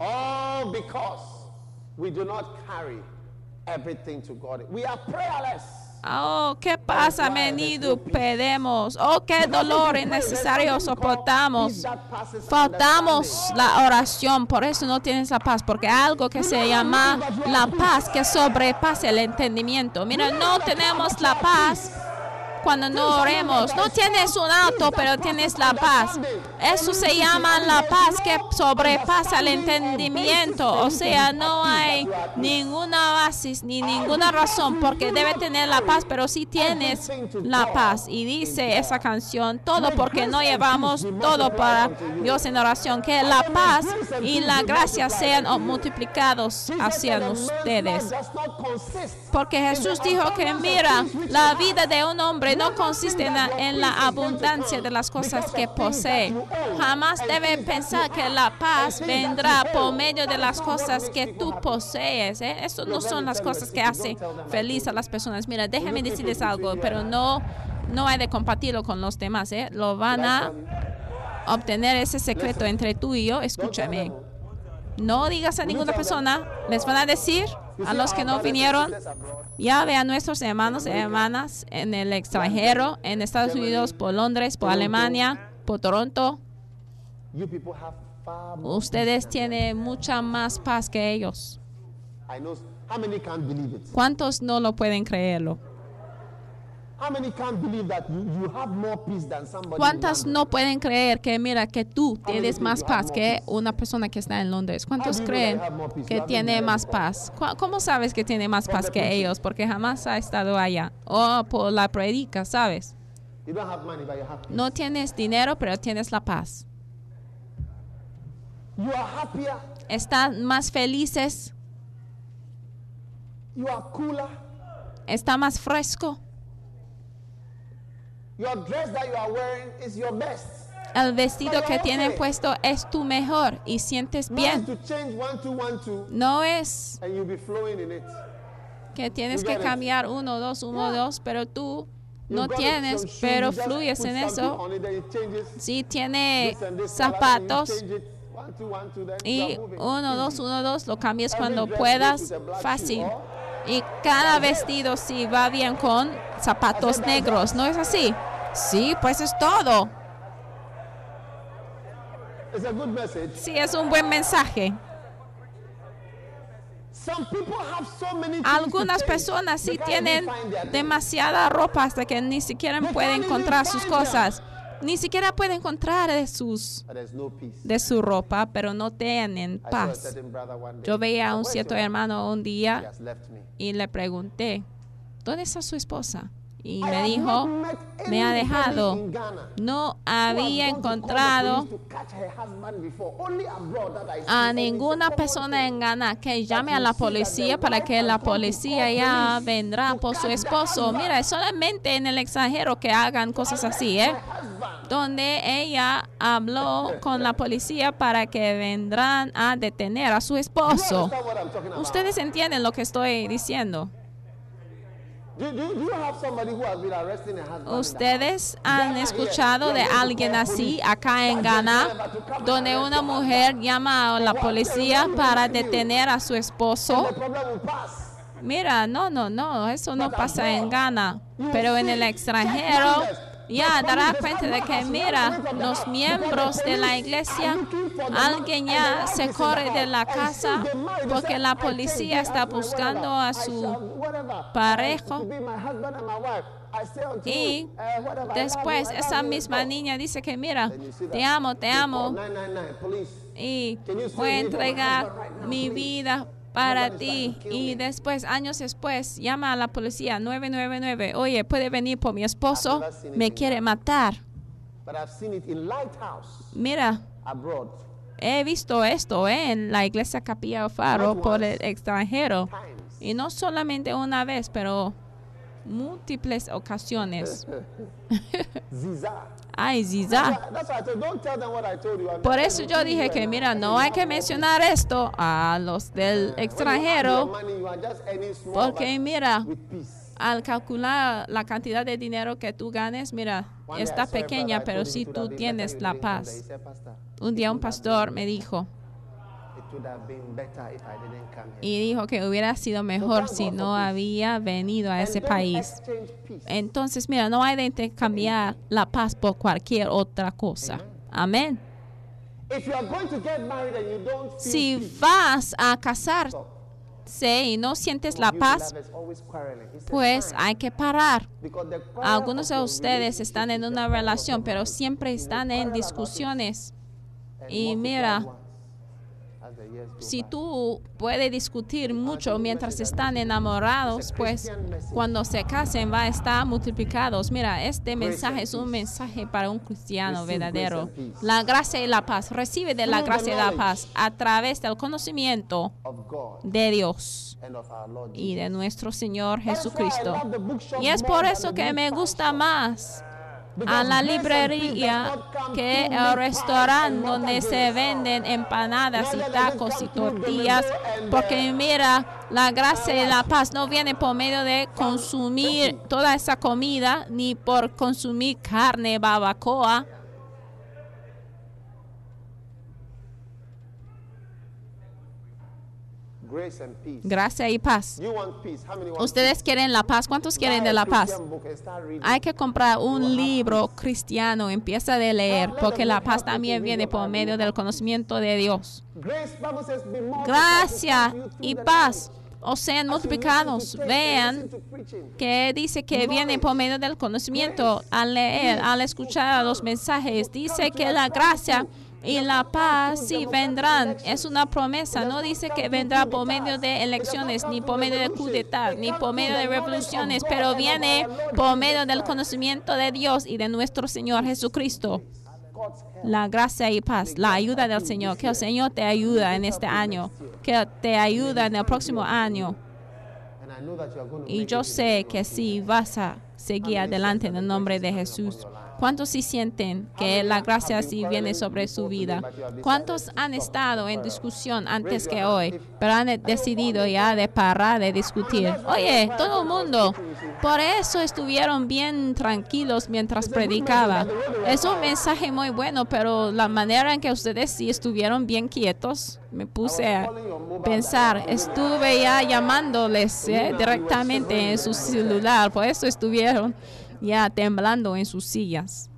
All because we do not carry everything to God. We are prayerless. Oh, ¿qué pasa, menido? Pedemos. Oh, qué dolor innecesario soportamos. Faltamos la oración, por eso no tienes la paz, porque algo que se llama la paz que sobrepasa el entendimiento. Mira, no tenemos la paz cuando no oremos. No tienes un auto, pero tienes la paz. Eso se llama la paz que sobrepasa el entendimiento. O sea, no hay ninguna base ni ninguna razón porque debe tener la paz, pero sí tienes la paz. Y dice esa canción, todo porque no llevamos todo para Dios en oración. Que la paz y la gracia sean multiplicados hacia ustedes. Porque Jesús dijo que mira, la vida de un hombre no consiste en la, abundancia de las cosas que posee. Jamás debe pensar que la paz vendrá por medio de las cosas que tú posees. ¿eh? No son las cosas que hacen feliz a las personas. Mira, déjame decirles algo, pero no, no hay de compartirlo con los demás. ¿eh? Lo van a obtener ese secreto entre tú y yo. Escúchame. No digas a ninguna persona. Les van a decir a los que no vinieron. Ya ve a nuestros hermanos y hermanas en el extranjero, en Estados Unidos, por Londres, por Alemania, por Toronto. Ustedes tienen mucha más paz que ellos. ¿Cuántos no lo pueden creerlo? ¿Cuántas no pueden creer que mira que tú tienes más paz que una persona que está en Londres? ¿Cuántos creen que tiene más paz? ¿Cu- ¿Cómo sabes que tiene más paz que ellos? Porque jamás ha estado allá. O por la predica, ¿sabes? You don't have money, but you have peace. No tienes dinero, pero tienes la paz. Están más felices, está más fresco. Your dress that you are wearing is your best. El vestido que tienen puesto es tu mejor y sientes bien. No es and you'll be flowing in it. que tienes que cambiar uno, dos, uno, dos, pero tú no tienes, pero fluyes en eso. Sí tiene zapatos y uno, dos, uno, dos, lo cambias cuando puedas, fácil. Y cada vestido sí va bien con zapatos negros, ¿no es así? Sí, pues es todo. Sí, es un buen mensaje. Some people have so many things to Algunas personas sí tienen demasiada ropa hasta que ni siquiera pueden encontrar sus cosas. Ni siquiera puede encontrar de, sus, de su ropa, pero no tienen paz. Yo veía a un "Where's cierto hermano un día y le pregunté, ¿dónde está su esposa? Y me dijo, me ha dejado. No había encontrado a ninguna persona en Ghana que llame a la policía para que la policía ya vendrá por su esposo. Mira, es solamente en el extranjero que hagan cosas así, ¿eh? Donde ella habló con la policía para que vendrán a detener a su esposo. Ustedes entienden lo que estoy diciendo. Ustedes han escuchado de alguien así acá en Ghana, donde una mujer llama a la policía para detener a su esposo. Mira, no, no, no, eso no pasa en Ghana, pero en el extranjero ya dará cuenta de que, mira, los miembros de la iglesia, alguien ya se corre de la casa porque la policía está buscando a su parejo. Y después esa misma niña dice que, mira, te amo, te amo y voy a entregar mi vida para ti. Y después, años después, llama a la policía 999. Oye, puede venir por mi esposo, me quiere matar. Mira, he visto esto ¿eh? en la iglesia Capilla Faro por el extranjero. Y no solamente una vez, pero múltiples ocasiones. <laughs> Ay, Ziza. Por eso yo dije que, mira, no hay que mencionar esto a los del extranjero, porque mira, al calcular la cantidad de dinero que tú ganes, mira, está pequeña, pero si would tú tienes la paz. said, "Pastor, Un día un pastor me dijo, y dijo que hubiera sido mejor si no había venido a ese país. Entonces, mira, no hay de intercambiar la paz por cualquier otra cosa. Amén. If you are going to get married and you don't feel Si vas a casarse y no sientes la paz, pues hay que parar. Algunos de ustedes están en una relación, pero siempre están en discusiones. Y mira, Si tú puedes discutir mucho mientras están enamorados, pues cuando se casen va a estar multiplicados. Mira, este mensaje es un mensaje para un cristiano verdadero. La gracia y la paz. Recibe de la gracia y la paz a través del conocimiento de Dios y de nuestro Señor Jesucristo. Y es por eso que me gusta más a la librería que el restaurante donde se venden empanadas y tacos y tortillas, porque mira, la gracia y la paz no viene por medio de consumir toda esa comida ni por consumir carne babacoa. Grace and peace. Gracia y paz. Ustedes quieren la paz. ¿Cuántos quieren de la paz? Hay que comprar un libro cristiano, empieza de leer, porque la paz también viene por medio del conocimiento de Dios. Gracia y paz. o sean multiplicados. Vean que dice que viene por medio del conocimiento. al leer, al escuchar los mensajes. Dice que la gracia y la paz sí vendrán. Es una promesa. No dice que vendrá por medio de elecciones, ni por medio de coup ni por medio de revoluciones, pero viene por medio del conocimiento de Dios y de nuestro Señor Jesucristo. La gracia y paz, la ayuda del Señor. Que el Señor te ayuda en este año, que te ayuda en el próximo año. Y yo sé que si vas a seguir adelante en el nombre de Jesús, ¿cuántos sí sienten que la gracia sí viene sobre su vida? ¿Cuántos han estado en discusión antes que hoy, pero han decidido ya de parar de discutir? Oye, todo el mundo, por eso estuvieron bien tranquilos mientras predicaba. Es un mensaje muy bueno, pero la manera en que ustedes sí estuvieron bien quietos, me puse a pensar, estuve ya llamándoles ¿eh? directamente en su celular, por eso estuvieron ya temblando en sus sillas.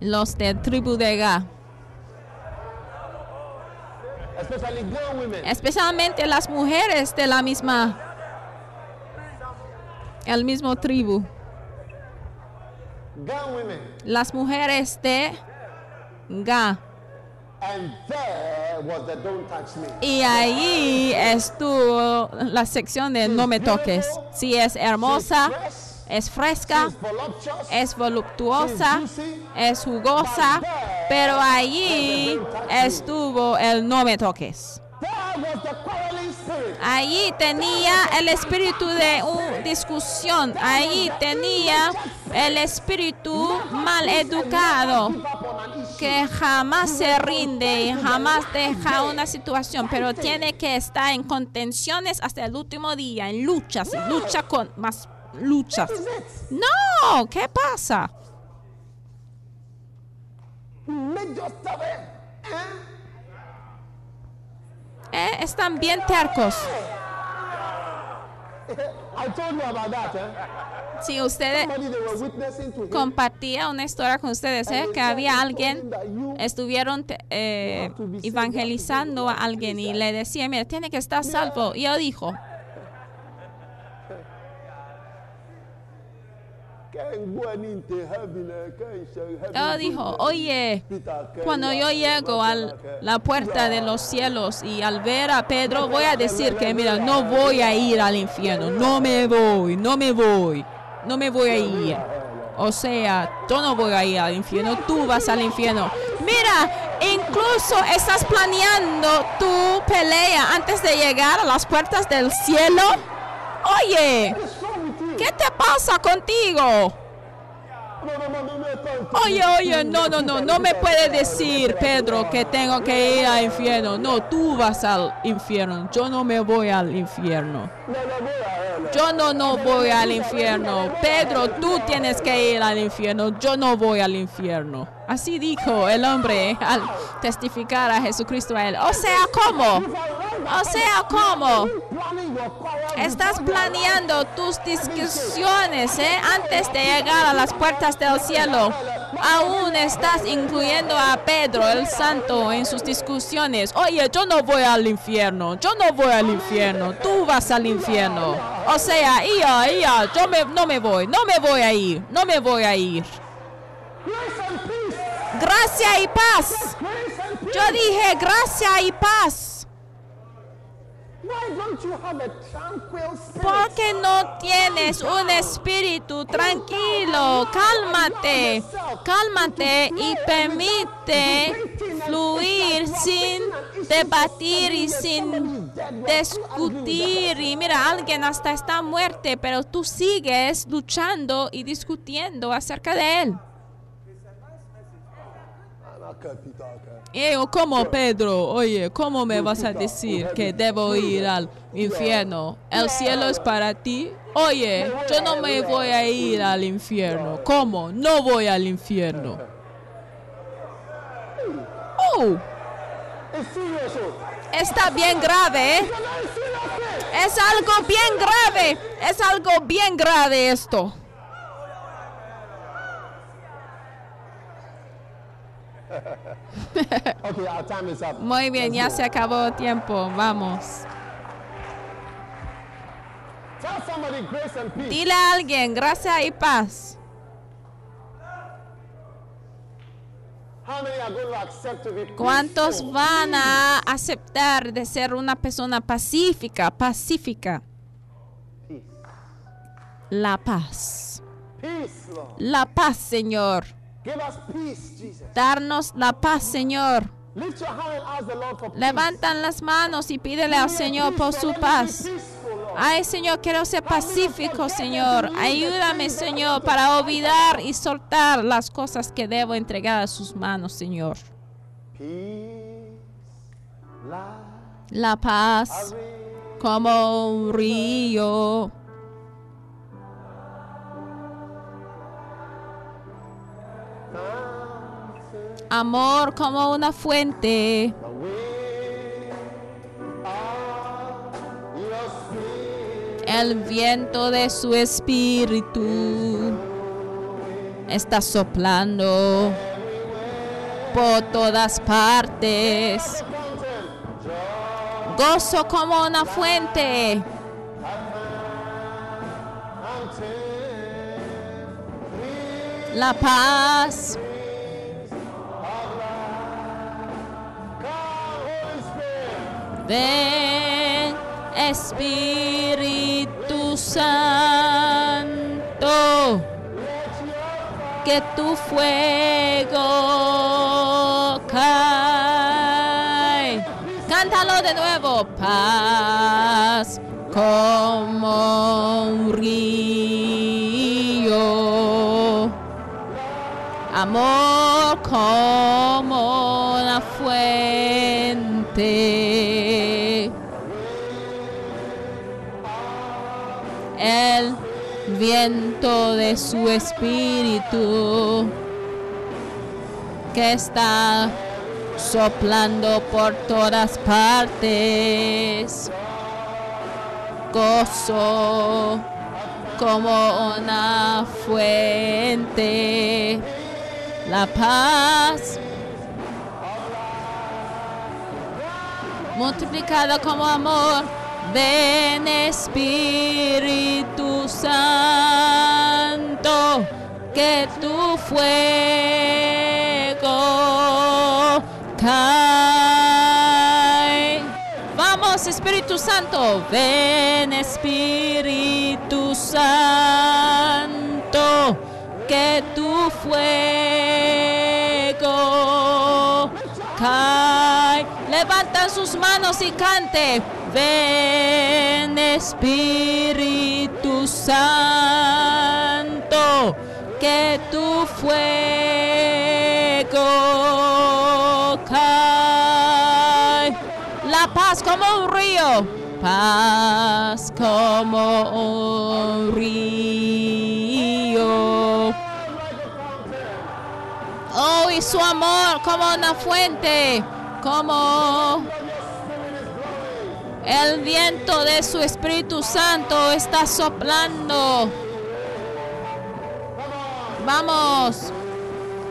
Los de tribu de women. especialmente las mujeres de la misma, el mismo tribu. Las mujeres de Ga. Y ahí estuvo la sección de no me toques. Si es hermosa, es fresca, es voluptuosa, es jugosa, pero allí estuvo el no me toques. Allí tenía el espíritu de una discusión, allí tenía el espíritu mal educado que jamás se rinde y jamás deja una situación, pero tiene que estar en contenciones hasta el último día, en luchas, lucha con más luchas. No, ¿qué pasa? Eh? Están bien tercos. Si ustedes to him. compartía una historia con ustedes, ¿eh? que había alguien, estuvieron eh, evangelizando a alguien y le decía, mira, tiene que estar salvo. Y él dijo, él dijo, oye, cuando yo llego a la puerta de los cielos y al ver a Pedro, voy a decir que, mira, no voy a ir al infierno, no me voy, no me voy, no me voy a ir. O sea, yo no voy a ir al infierno, tú vas al infierno. Mira, incluso estás planeando tu pelea antes de llegar a las puertas del cielo. Oye, ¿qué te pasa contigo? Oye, oye, no, no, no, no me puede decir, Pedro, que tengo que ir al infierno. No, tú vas al infierno. Yo no me voy al infierno. Yo no, no voy al infierno. Pedro, tú tienes que ir al infierno. Yo no voy al infierno. Así dijo el hombre al testificar a Jesucristo a él. O sea, ¿cómo? O sea, ¿cómo? Estás planeando tus discusiones ¿eh? antes de llegar a las puertas del cielo. Aún estás incluyendo a Pedro el Santo en sus discusiones. Oye, yo no voy al infierno. Yo no voy al infierno. Tú vas al infierno. O sea, ia, ia, yo me, no me voy. No me voy a ir. No me voy a ir. Gracia y paz. Yo dije gracia y paz. ¿Por qué no tienes un espíritu tranquilo? Cálmate, cálmate y permite fluir sin debatir y sin discutir. Y mira, alguien hasta está muerte, pero tú sigues luchando y discutiendo acerca de él. Y yo, ¿cómo, Pedro? Oye, ¿cómo me vas a decir que debo ir al infierno? ¿El cielo es para ti? Oye, yo no me voy a ir al infierno. ¿Cómo? No voy al infierno. Oh, oh. está bien grave, ¿eh? Es algo bien grave. Es algo bien grave esto. <laughs> Okay, our time is up. Muy bien, ya se acabó el tiempo. Vamos. Tell somebody grace and peace. Dile a alguien, gracia y paz. How many are going to accept to be ¿Cuántos van a aceptar de ser una persona pacífica, pacífica? Peace. La paz. Peace, Lord. La paz, Señor. Darnos la paz, Señor. Levantan las manos y pídele al Señor por su paz. Ay, Señor, quiero ser pacífico, Señor. Ayúdame, Señor, para olvidar y soltar las cosas que debo entregar a sus manos, Señor. La paz como un río. Amor como una fuente. El viento de su espíritu está soplando por todas partes. Gozo como una fuente. la paz. Ven, Espíritu Santo, que tu fuego cae. Cántalo de nuevo, paz como un río, amor como una fuente. Viento de su espíritu que está soplando por todas partes. Gozo como una fuente. La paz multiplicada como amor. Ven Espíritu Santo, que tu fuego cae. Vamos Espíritu Santo, ven Espíritu Santo, que tu fuego cae. Levanta sus manos y cante. Ven Espíritu Santo, que tu fuego cae. La paz como un río, paz como un río. Oh, y su amor como una fuente, como el viento de su Espíritu Santo está soplando. Vamos,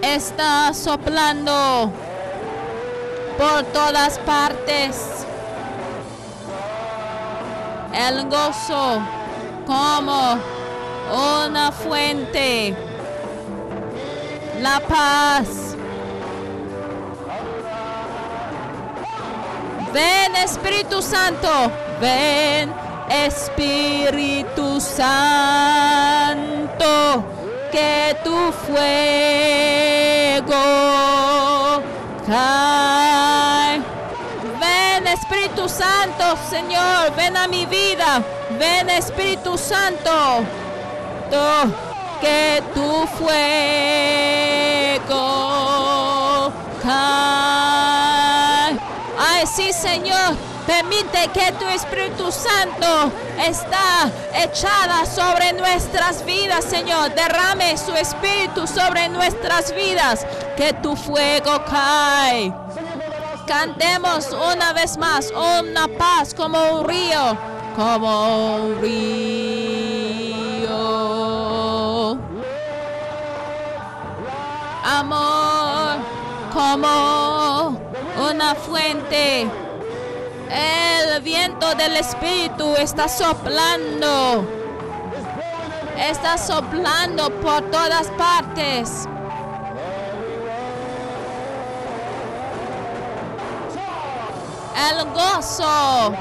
está soplando por todas partes. El gozo como una fuente. La paz. Ven Espíritu Santo, ven Espíritu Santo, que tu fuego cae. Ven Espíritu Santo, Señor, ven a mi vida, ven Espíritu Santo, to- que tu fuego cae. Sí, Señor. Permite que tu Espíritu Santo está echada sobre nuestras vidas, Señor. Derrame su Espíritu sobre nuestras vidas. Que tu fuego cae. Cantemos una vez más una paz como un río, como un río. Amor como una fuente. El viento del Espíritu está soplando. Está soplando por todas partes. El gozo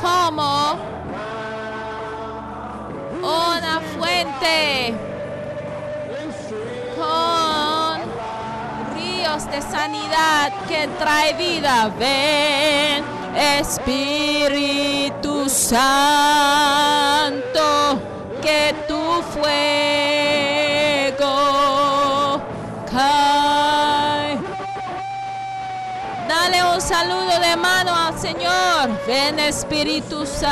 como una fuente de sanidad que trae vida. Ven, Espíritu Santo, que tu fuego cae. Dale un saludo de mano al Señor. Ven Espíritu Santo,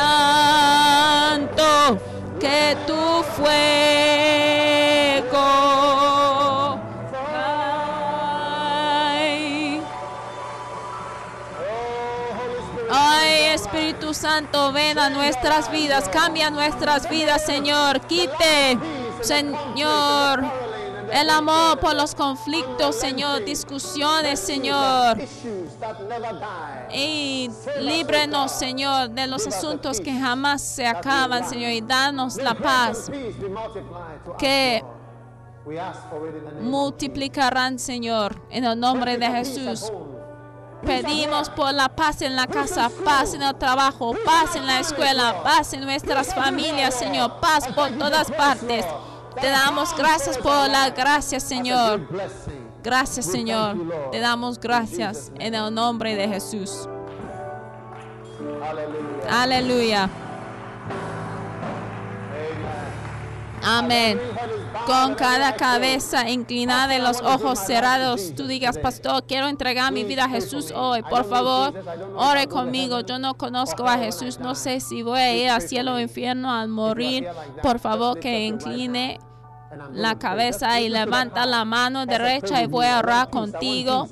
que tu fuego Santo, ven a nuestras vidas, cambia nuestras vidas, Señor. Quite, Señor, el amor por los conflictos, Señor, discusiones, Señor. Y líbrenos, Señor, de los asuntos que jamás se acaban, Señor, y danos la paz. Que multiplicarán, Señor, en el nombre de Jesús. Pedimos por la paz en la casa, paz en el trabajo, paz en la escuela, paz en nuestras familias, Señor, paz por todas partes. Te damos gracias por la gracia, Señor. Gracias, Señor. Te damos gracias en el nombre de Jesús. Aleluya. Amén. Con cada cabeza inclinada y los ojos cerrados, tú digas, pastor, quiero entregar mi vida a Jesús hoy. Por favor, ore conmigo. Yo no conozco a Jesús. No sé si voy a ir al cielo o infierno al morir. Por favor, que incline la cabeza y levanta la mano derecha y voy a orar contigo.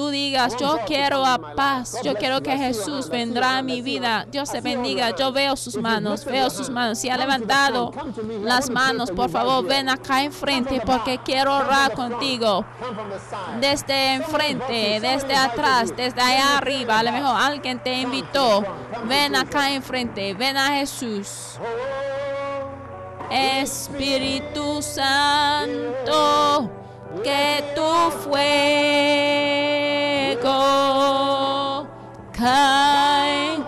Tú digas, yo quiero a paz, yo quiero que Jesús vendrá a mi vida. Dios te bendiga. Yo veo sus manos, veo sus manos. Si ha levantado las manos, por favor, ven acá enfrente porque quiero orar contigo. Desde enfrente, desde atrás, desde allá arriba. A lo mejor alguien te invitó. Ven acá enfrente, ven a Jesús. Espíritu Santo, que tu fuego cae.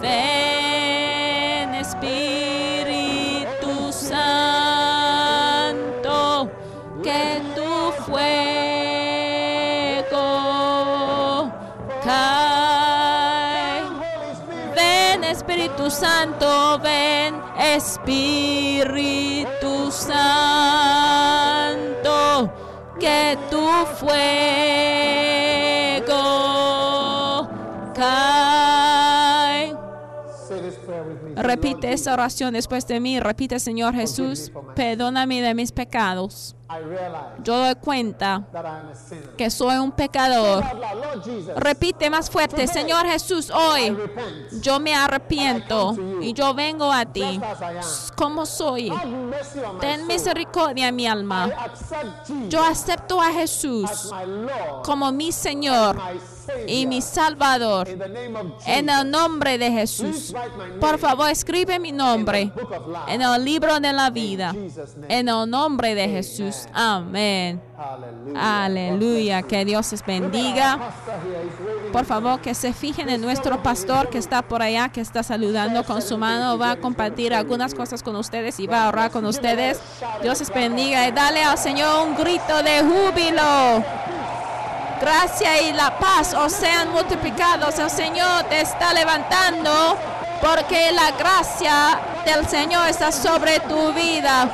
Ven Espíritu Santo, que tu fuego cae. Ven Espíritu Santo, ven Espíritu Santo, que tu fuego cae. Repite esa oración después de mí. Repite, Señor Jesús, perdóname de mis pecados. Yo doy cuenta que soy un pecador. Repite más fuerte, Señor Jesús, hoy yo me arrepiento y yo vengo a ti como soy. Ten misericordia en mi alma. Yo acepto a Jesús como mi Señor y mi Salvador. En el nombre de Jesús. Por favor, escribe mi nombre en el libro de la vida. En el nombre de Jesús. Amén. Aleluya. Que Dios les bendiga. Por favor, que se fijen en nuestro pastor que está por allá, que está saludando con su mano. Va a compartir algunas cosas con ustedes y va a orar con ustedes. Dios les bendiga y dale al Señor un grito de júbilo. Gracia y la paz os sean multiplicados. El Señor te está levantando porque la gracia del Señor está sobre tu vida.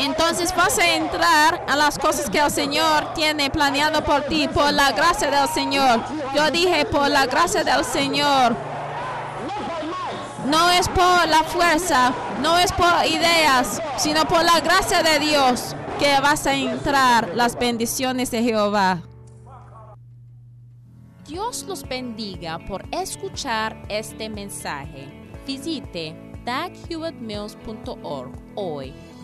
Entonces vas a entrar a las cosas que el Señor tiene planeado por ti, por la gracia del Señor. Yo dije por la gracia del Señor. No es por la fuerza, no es por ideas, sino por la gracia de Dios que vas a entrar las bendiciones de Jehová. Dios los bendiga por escuchar este mensaje. Visite daghewittmills.org hoy